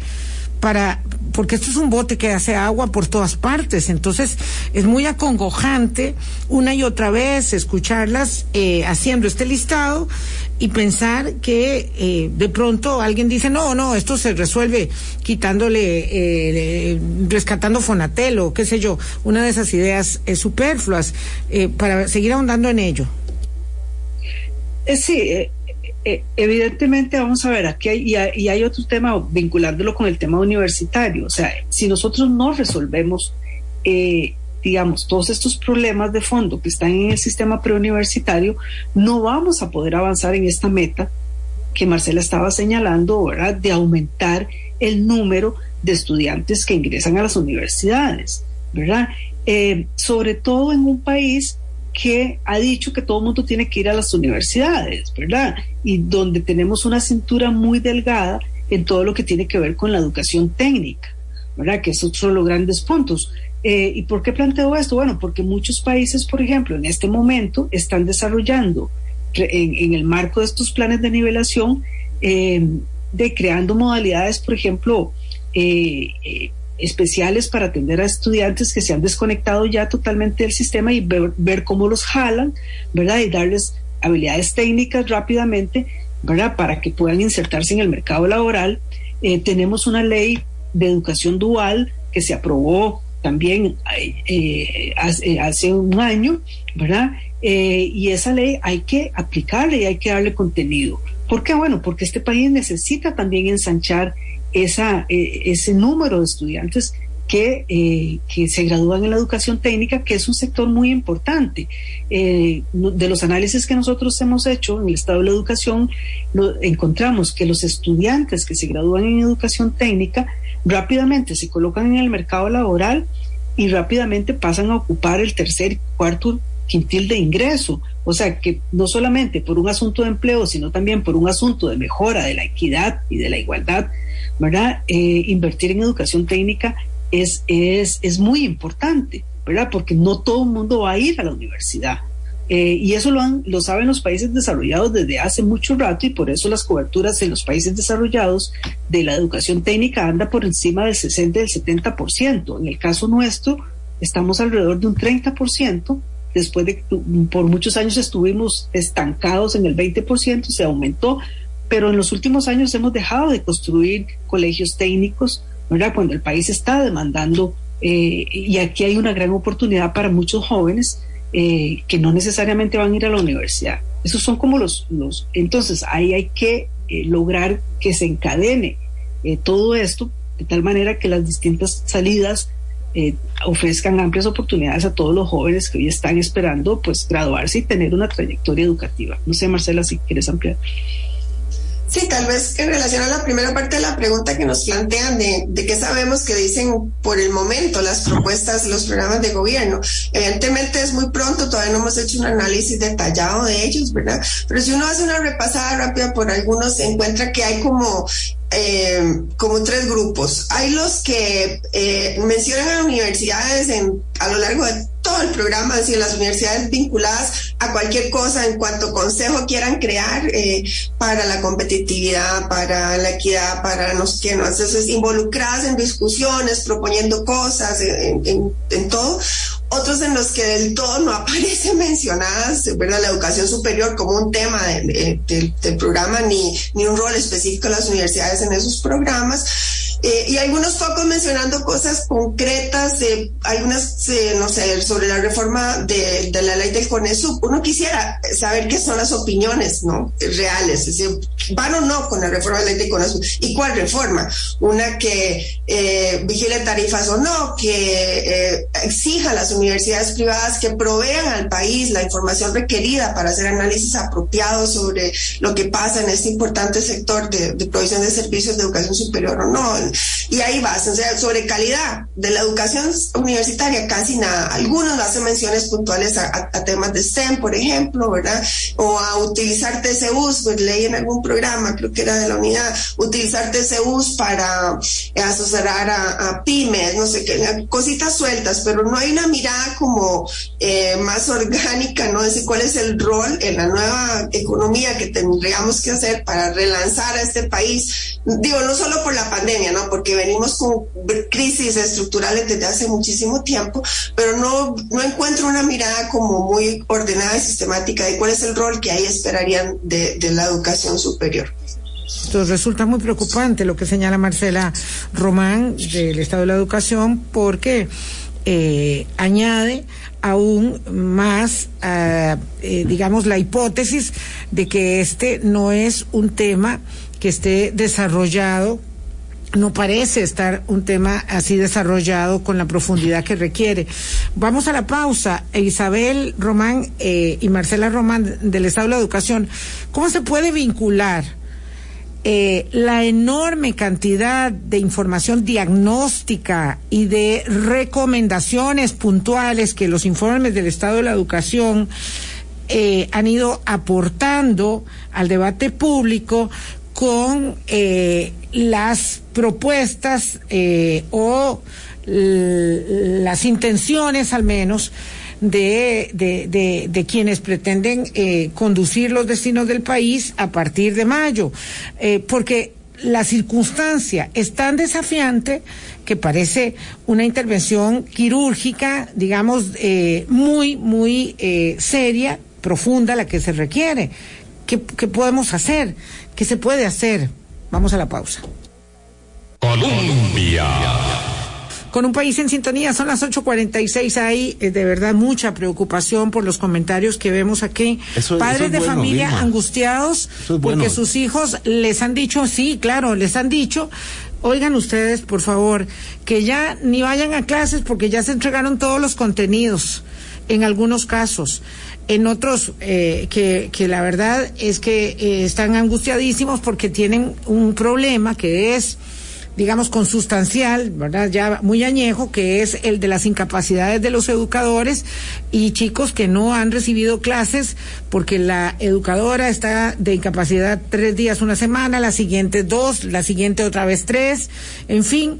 para porque esto es un bote que hace agua por todas partes, entonces es muy acongojante una y otra vez escucharlas eh, haciendo este listado y pensar que eh, de pronto alguien dice, no, no, esto se resuelve quitándole, eh, rescatando Fonatel o qué sé yo, una de esas ideas superfluas, para seguir ahondando en ello. Sí, eh, evidentemente, vamos a ver, aquí hay, y hay, y hay otro tema vinculándolo con el tema universitario. O sea, si nosotros no resolvemos, eh, digamos, todos estos problemas de fondo que están en el sistema preuniversitario, no vamos a poder avanzar en esta meta que Marcela estaba señalando, ¿verdad? De aumentar el número de estudiantes que ingresan a las universidades, ¿verdad? Eh, sobre todo en un país que ha dicho que todo el mundo tiene que ir a las universidades, ¿verdad? Y donde tenemos una cintura muy delgada en todo lo que tiene que ver con la educación técnica, ¿verdad? Que es otro de los grandes puntos. Eh, ¿Y por qué planteo esto? Bueno, porque muchos países, por ejemplo, en este momento están desarrollando en, el marco de estos planes de nivelación, eh, de creando modalidades, por ejemplo, eh, especiales para atender a estudiantes que se han desconectado ya totalmente del sistema y ver, cómo los jalan, ¿verdad? Y darles habilidades técnicas rápidamente, ¿verdad? Para que puedan insertarse en el mercado laboral. Eh, tenemos una ley de educación dual que se aprobó también eh, hace, un año, ¿verdad? Eh, y esa ley hay que aplicarle y hay que darle contenido. ¿Por qué? Bueno, porque este país necesita también ensanchar esa, eh, ese número de estudiantes que, eh, que, se gradúan en la educación técnica, que es un sector muy importante. Eh, de los análisis que nosotros hemos hecho en el estado de la educación, encontramos que los estudiantes que se gradúan en educación técnica rápidamente se colocan en el mercado laboral y rápidamente pasan a ocupar el tercer y cuarto quintil de ingreso. O sea que no solamente por un asunto de empleo, sino también por un asunto de mejora de la equidad y de la igualdad, ¿verdad? Eh, invertir en educación técnica es, es, es muy importante, ¿verdad? Porque no todo el mundo va a ir a la universidad. Eh, y eso lo, han, lo saben los países desarrollados desde hace mucho rato y por eso las coberturas en los países desarrollados de la educación técnica anda por encima del 60 y del 70%. En el caso nuestro, estamos alrededor de un 30%. Después de por muchos años estuvimos estancados en el 20%, se aumentó, pero en los últimos años hemos dejado de construir colegios técnicos, ¿verdad? Cuando el país está demandando, eh, y aquí hay una gran oportunidad para muchos jóvenes eh, que no necesariamente van a ir a la universidad. Esos son como los, los entonces ahí hay que eh, lograr que se encadene eh, todo esto de tal manera que las distintas salidas ofrezcan amplias oportunidades a todos los jóvenes que hoy están esperando pues graduarse y tener una trayectoria educativa. No sé, Marcela, si quieres ampliar. Sí, tal vez en relación a la primera parte de la pregunta que nos plantean de, qué sabemos que dicen por el momento las propuestas, los programas de gobierno. Evidentemente es muy pronto, todavía no hemos hecho un análisis detallado de ellos, ¿verdad? Pero si uno hace una repasada rápida por algunos, se encuentra que hay como eh, como tres grupos. Hay los que eh, mencionan a universidades en, a lo largo de todo el programa, es decir, las universidades vinculadas a cualquier cosa en cuanto consejo quieran crear eh, para la competitividad, para la equidad, para no sé qué, ¿no? Entonces, involucradas en discusiones, proponiendo cosas, en, todo otros en los que del todo no aparece mencionadas, ¿verdad? La educación superior como un tema del programa, ni, ni un rol específico de las universidades en esos programas. Eh, y algunos focos mencionando cosas concretas, eh, algunas, eh, no sé, sobre la reforma de, la ley del CONESUB. Uno quisiera saber qué son las opiniones, ¿no? Reales, van o no con la reforma de la ley del CONESUB. ¿Y cuál reforma? Una que eh, vigile tarifas o no, que eh, exija a las universidades privadas que provean al país la información requerida para hacer análisis apropiados sobre lo que pasa en este importante sector de provisión de servicios de educación superior o no y ahí vas, o sea, sobre calidad de la educación universitaria, casi nada. Algunos hacen menciones puntuales a, temas de STEM, por ejemplo, ¿verdad? O a utilizar TCUs, pues leí en algún programa, creo que era de la unidad, utilizar TCUs para asesorar a, a pymes, no sé qué, cositas sueltas, pero no hay una mirada como eh, más orgánica, ¿no? Decir cuál es el rol en la nueva economía que tendríamos que hacer para relanzar a este país. Digo, no solo por la pandemia, ¿no? Porque venimos con crisis estructurales desde hace muchísimo tiempo, pero no, encuentro una mirada como muy ordenada y sistemática de cuál es el rol que ahí esperarían de, la educación superior. Entonces resulta muy preocupante lo que señala Marcela Román del Estado de la Educación porque eh, añade aún más, uh, digamos, la hipótesis de que este no es un tema que esté desarrollado no parece estar un tema así desarrollado con la profundidad que requiere. Vamos a la pausa. Isabel Román eh, y Marcela Román del Estado de la Educación, ¿cómo se puede vincular eh, la enorme cantidad de información diagnóstica y de recomendaciones puntuales que los informes del Estado de la Educación eh, han ido aportando al debate público con eh, las propuestas eh, o las intenciones al menos de, de, de, de quienes pretenden eh, conducir los destinos del país a partir de mayo, eh, porque la circunstancia es tan desafiante que parece una intervención quirúrgica, digamos, eh, muy, muy eh, seria, profunda, la que se requiere. ¿Qué, ¿Qué podemos hacer? ¿Qué se puede hacer? Vamos a la pausa. Colombia. Con un país en sintonía, son las 8.46. Hay eh, de verdad mucha preocupación por los comentarios que vemos aquí. Eso- Padres eso es de bueno, familia Vilma. angustiados es porque bueno. sus hijos les han dicho, sí, claro, les han dicho. Oigan ustedes, por favor, que ya ni vayan a clases porque ya se entregaron todos los contenidos, en algunos casos. En otros, eh, que, que la verdad es que eh, están angustiadísimos porque tienen un problema que es digamos, consustancial, ¿verdad? Ya muy añejo, que es el de las incapacidades de los educadores y chicos que no han recibido clases porque la educadora está de incapacidad tres días una semana, la siguiente dos, la siguiente otra vez tres, en fin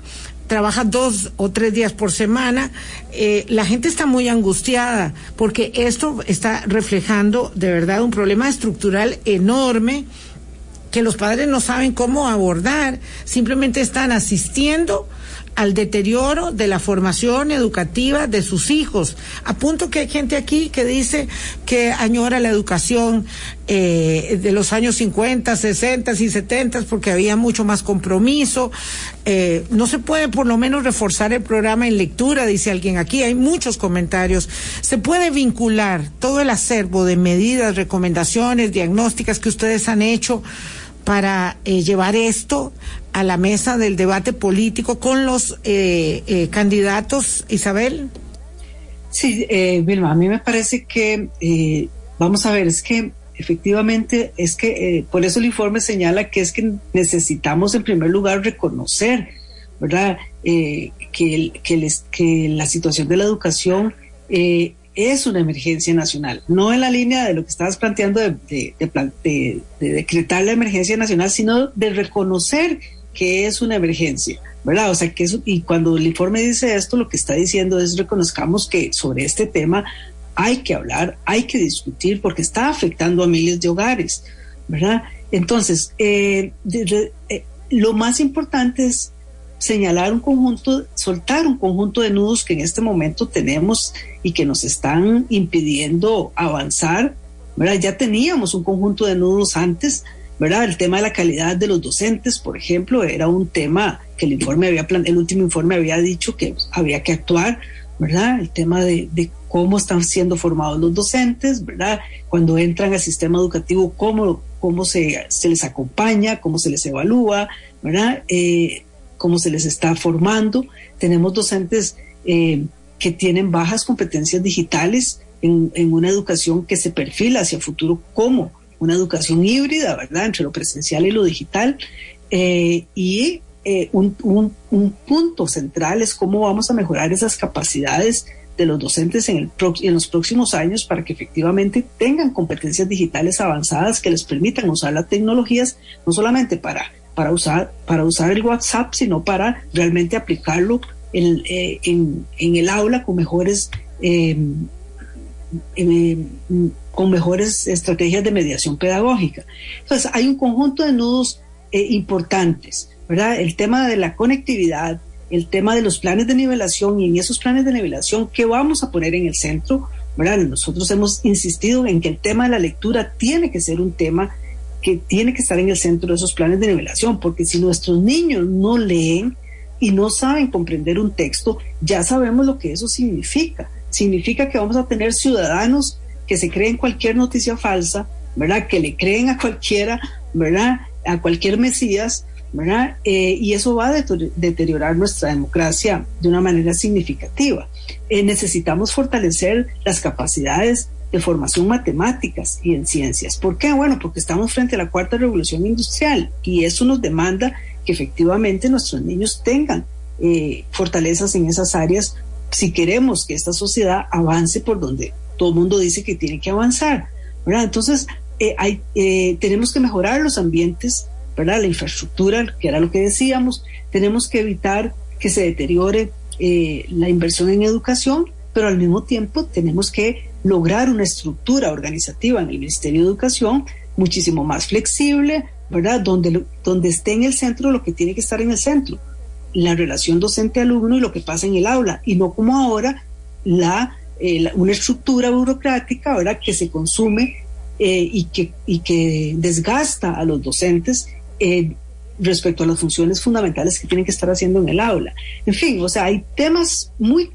trabaja dos o tres días por semana, eh, la gente está muy angustiada porque esto está reflejando de verdad un problema estructural enorme que los padres no saben cómo abordar, simplemente están asistiendo al deterioro de la formación educativa de sus hijos. A punto que hay gente aquí que dice que añora la educación eh, de los años 50, 60 y 70 porque había mucho más compromiso. Eh, no se puede por lo menos reforzar el programa en lectura, dice alguien aquí. Hay muchos comentarios. Se puede vincular todo el acervo de medidas, recomendaciones, diagnósticas que ustedes han hecho para eh, llevar esto a la mesa del debate político con los eh, eh, candidatos, Isabel? Sí, Vilma, a mí me parece que, vamos a ver, es que efectivamente, es que por eso el informe señala que es que necesitamos en primer lugar reconocer, ¿verdad? que, que, que la situación de la educación es una emergencia nacional, no en la línea de lo que estabas planteando de, decretar la emergencia nacional, sino de reconocer que es una emergencia, ¿verdad? O sea, que eso, y cuando el informe dice esto, lo que está diciendo es reconozcamos que sobre este tema hay que hablar, hay que discutir, porque está afectando a miles de hogares, ¿verdad? Entonces, eh, eh, lo más importante es señalar un conjunto, soltar un conjunto de nudos que en este momento tenemos y que nos están impidiendo avanzar. ¿verdad? Ya teníamos un conjunto de nudos antes, ¿verdad? El tema de la calidad de los docentes, por ejemplo, era un tema que el informe había el último informe había dicho que había que actuar, ¿verdad? El tema de, cómo están siendo formados los docentes, ¿verdad? Cuando entran al sistema educativo, cómo, cómo se, se les acompaña, cómo se les evalúa, ¿verdad? Eh, cómo se les está formando. Tenemos docentes eh, que tienen bajas competencias digitales en, una educación que se perfila hacia el futuro como una educación híbrida, ¿verdad?, entre lo presencial y lo digital. Eh, y eh, un, punto central es cómo vamos a mejorar esas capacidades de los docentes en, los próximos años para que efectivamente tengan competencias digitales avanzadas que les permitan usar las tecnologías no solamente para para usar, para usar el WhatsApp, sino para realmente aplicarlo en, eh, en, el aula con mejores, em, con mejores estrategias de mediación pedagógica. Entonces, hay un conjunto de nudos eh, importantes, ¿verdad? El tema de la conectividad, el tema de los planes de nivelación y en esos planes de nivelación, ¿qué vamos a poner en el centro? ¿verdad? Nosotros hemos insistido en que el tema de la lectura tiene que ser un tema que tiene que estar en el centro de esos planes de nivelación, porque si nuestros niños no leen y no saben comprender un texto, ya sabemos lo que eso significa. Significa que vamos a tener ciudadanos que se creen cualquier noticia falsa, ¿verdad? Que le creen a cualquiera, ¿verdad? A cualquier Mesías, ¿verdad? Eh, y eso va a deteriorar nuestra democracia de una manera significativa. Eh, necesitamos fortalecer las capacidades de formación matemáticas y en ciencias. ¿Por qué? Bueno, porque estamos frente a la cuarta revolución industrial y eso nos demanda que efectivamente nuestros niños tengan eh, fortalezas en esas áreas si queremos que esta sociedad avance por donde todo el mundo dice que tiene que avanzar. Entonces, eh, eh, tenemos que mejorar los ambientes, ¿verdad? la infraestructura, que era lo que decíamos, tenemos que evitar que se deteriore la inversión en educación, pero al mismo tiempo tenemos que lograr una estructura organizativa en el Ministerio de Educación muchísimo más flexible, ¿verdad? Donde, donde esté en el centro lo que tiene que estar en el centro, la relación docente-alumno y lo que pasa en el aula, y no como ahora la, eh, una estructura burocrática, ¿verdad? Que se consume eh, y, que, y que desgasta a los docentes eh, respecto a las funciones fundamentales que tienen que estar haciendo en el aula. En fin, o sea, hay temas muy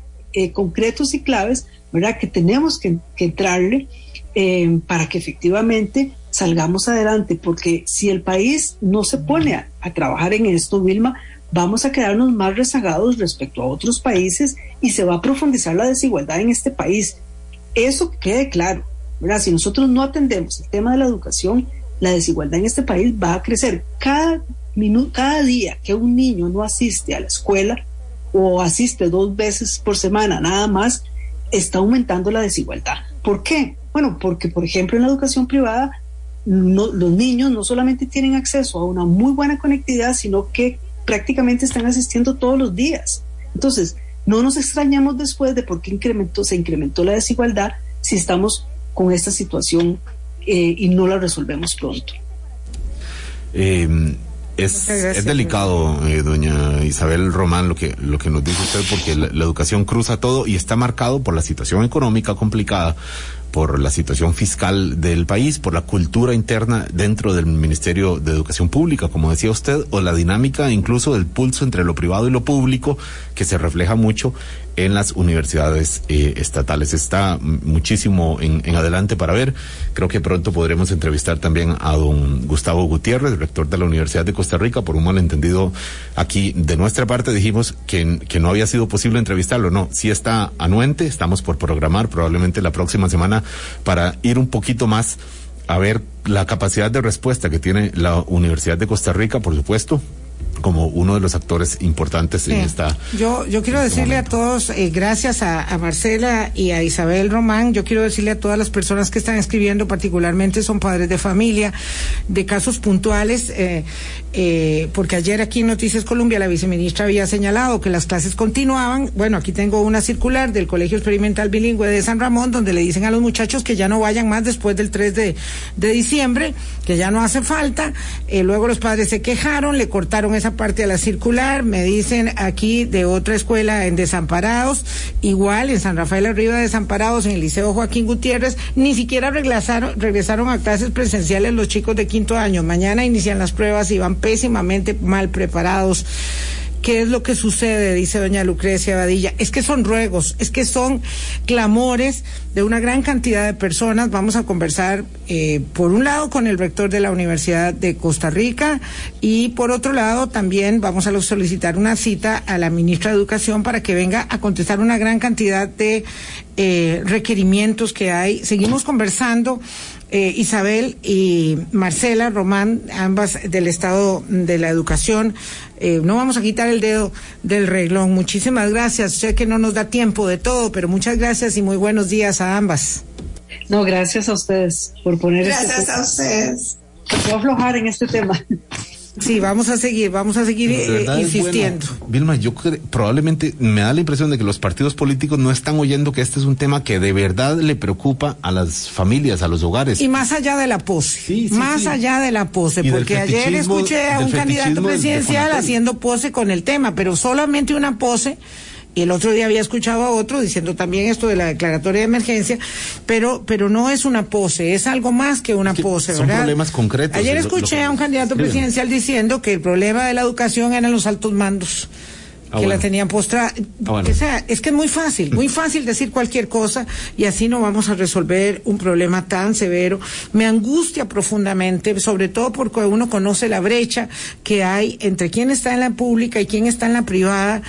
concretos y claves ¿verdad? Que tenemos que, entrarle eh, para que efectivamente salgamos adelante, porque si el país no se pone a, trabajar en esto, Vilma, vamos a quedarnos más rezagados respecto a otros países y se va a profundizar la desigualdad en este país. Eso quede claro, ¿verdad? Si nosotros no atendemos el tema de la educación, la desigualdad en este país va a crecer. Cada cada día que un niño no asiste a la escuela o asiste dos veces por semana nada más, está aumentando la desigualdad. ¿Por qué? Bueno, porque por ejemplo en la educación privada los niños no solamente tienen acceso a una muy buena conectividad, sino que prácticamente están asistiendo todos los días. Entonces, no nos extrañamos después de por qué incrementó, se incrementó la desigualdad si estamos con esta situación eh, y no la resolvemos pronto. Eh, es, es, delicado, eh, doña Isabel Román, lo que, lo que nos dice usted, porque la, la, educación cruza todo y está marcado por la situación económica complicada, por la situación fiscal del país, por la cultura interna dentro del Ministerio de Educación Pública, como decía usted, o la dinámica incluso del pulso entre lo privado y lo público, que se refleja mucho en las universidades eh, estatales. Está muchísimo en, adelante para ver. Creo que pronto podremos entrevistar también a don Gustavo Gutiérrez, rector de la Universidad de Costa Rica, por un malentendido aquí de nuestra parte dijimos que, que no había sido posible entrevistarlo. No, sí está anuente, estamos por programar probablemente la próxima semana para ir un poquito más a ver la capacidad de respuesta que tiene la Universidad de Costa Rica, por supuesto, como uno de los actores importantes sí. en esta. Yo, yo quiero este decirle momento. a todos, eh, gracias a, a, Marcela y a Isabel Román, yo quiero decirle a todas las personas que están escribiendo, particularmente son padres de familia, de casos puntuales, eh, eh, porque ayer aquí en Noticias Colombia la viceministra había señalado que las clases continuaban. Bueno, aquí tengo una circular del Colegio Experimental Bilingüe de San Ramón, donde le dicen a los muchachos que ya no vayan más después del 3 de, de diciembre, que ya no hace falta. luego los padres se quejaron, le cortaron esa parte de la circular, me dicen aquí de otra escuela en Desamparados, igual en San Rafael Arriba de Desamparados, en el Liceo Joaquín Gutiérrez, ni siquiera regresaron, regresaron a clases presenciales los chicos de quinto año. Mañana inician las pruebas y van pésimamente mal preparados. ¿Qué es lo que sucede? Dice doña Lucrecia Badilla. Es que son ruegos, es que son clamores de una gran cantidad de personas. Vamos a conversar, eh, por un lado, con el rector de la Universidad de Costa Rica y por otro lado, también vamos a solicitar una cita a la ministra de Educación para que venga a contestar una gran cantidad de eh, requerimientos que hay. Seguimos conversando. Eh, Isabel y Marcela Román, ambas del Estado de la Educación. Eh, no vamos a quitar el dedo del reglón. Muchísimas gracias. Sé que no nos da tiempo de todo, pero muchas gracias y muy buenos días a ambas. No, gracias a ustedes por poner. Gracias este a ustedes. Por aflojar en este tema. Sí, vamos a seguir, vamos a seguir eh, insistiendo. Bueno. Vilma, yo probablemente me da la impresión de que los partidos políticos no están oyendo que este es un tema que de verdad le preocupa a las familias, a los hogares. Y más allá de la pose, sí, sí, más sí. allá de la pose, Y porque ayer escuché a un candidato presidencial de haciendo pose con el tema, pero solamente una pose y el otro día había escuchado a otro diciendo también esto de la declaratoria de emergencia, pero pero no es una pose, es algo más que una Es que pose, son ¿verdad? problemas concretos. Ayer lo- lo escuché a un candidato escriben. presidencial diciendo que el problema de la educación eran los altos mandos. Ah, que la tenían postrada. Ah, bueno. O sea, es que es muy fácil, muy fácil decir cualquier cosa y así no vamos a resolver un problema tan severo. Me angustia profundamente, sobre todo porque uno conoce la brecha que hay entre quién está en la pública y quién está en la privada.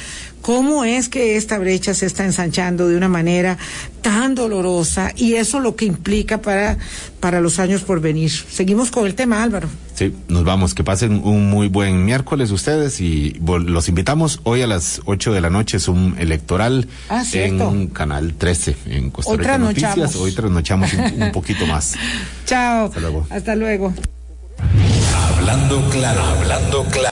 ¿Cómo es que esta brecha se está ensanchando de una manera tan dolorosa y eso lo que implica para, para los años por venir? Seguimos con el tema, Álvaro. Sí, nos vamos. Que pasen un muy buen miércoles ustedes y los invitamos hoy a las 8 de la noche. Es un electoral Ah, en Canal 13 en Costa Hoy Rica trasnochamos. Noticias. Hoy trasnochamos un, un poquito más. Chao. Hasta luego. Hasta luego. Hablando claro, hablando claro.